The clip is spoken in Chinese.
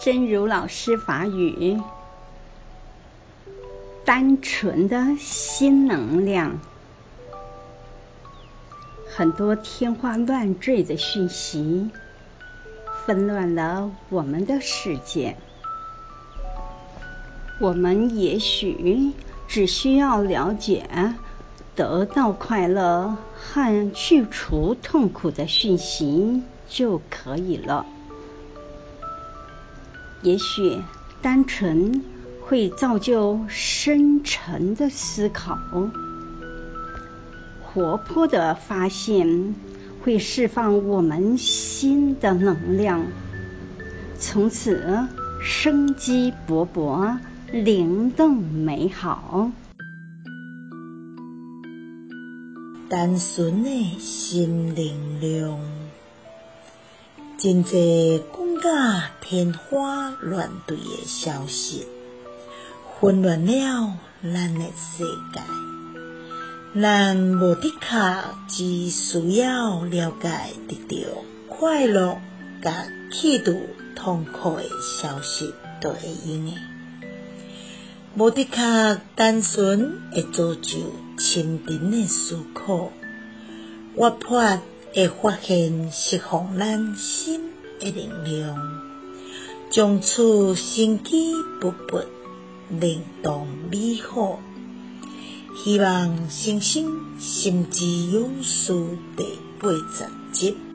真如老师法语，单纯的新能量。很多天花乱坠的讯息，纷乱了我们的世界。我们也许只需要了解，得到快乐和去除痛苦的讯息就可以了。也许单纯会造就深沉的思考，活泼的发现会释放我们新的能量，从此生机勃勃，灵动美好。单纯的心能量，真济讲甲天花乱坠的消息，混乱了咱的世界。咱无的确只需要了解得到快乐甲去除痛苦的消息就会用的。无的确单纯会造就深沉的思考，活泼会发现释放咱心的能量，从此生机勃勃，灵动美好。希望新生心之勇士第八十集。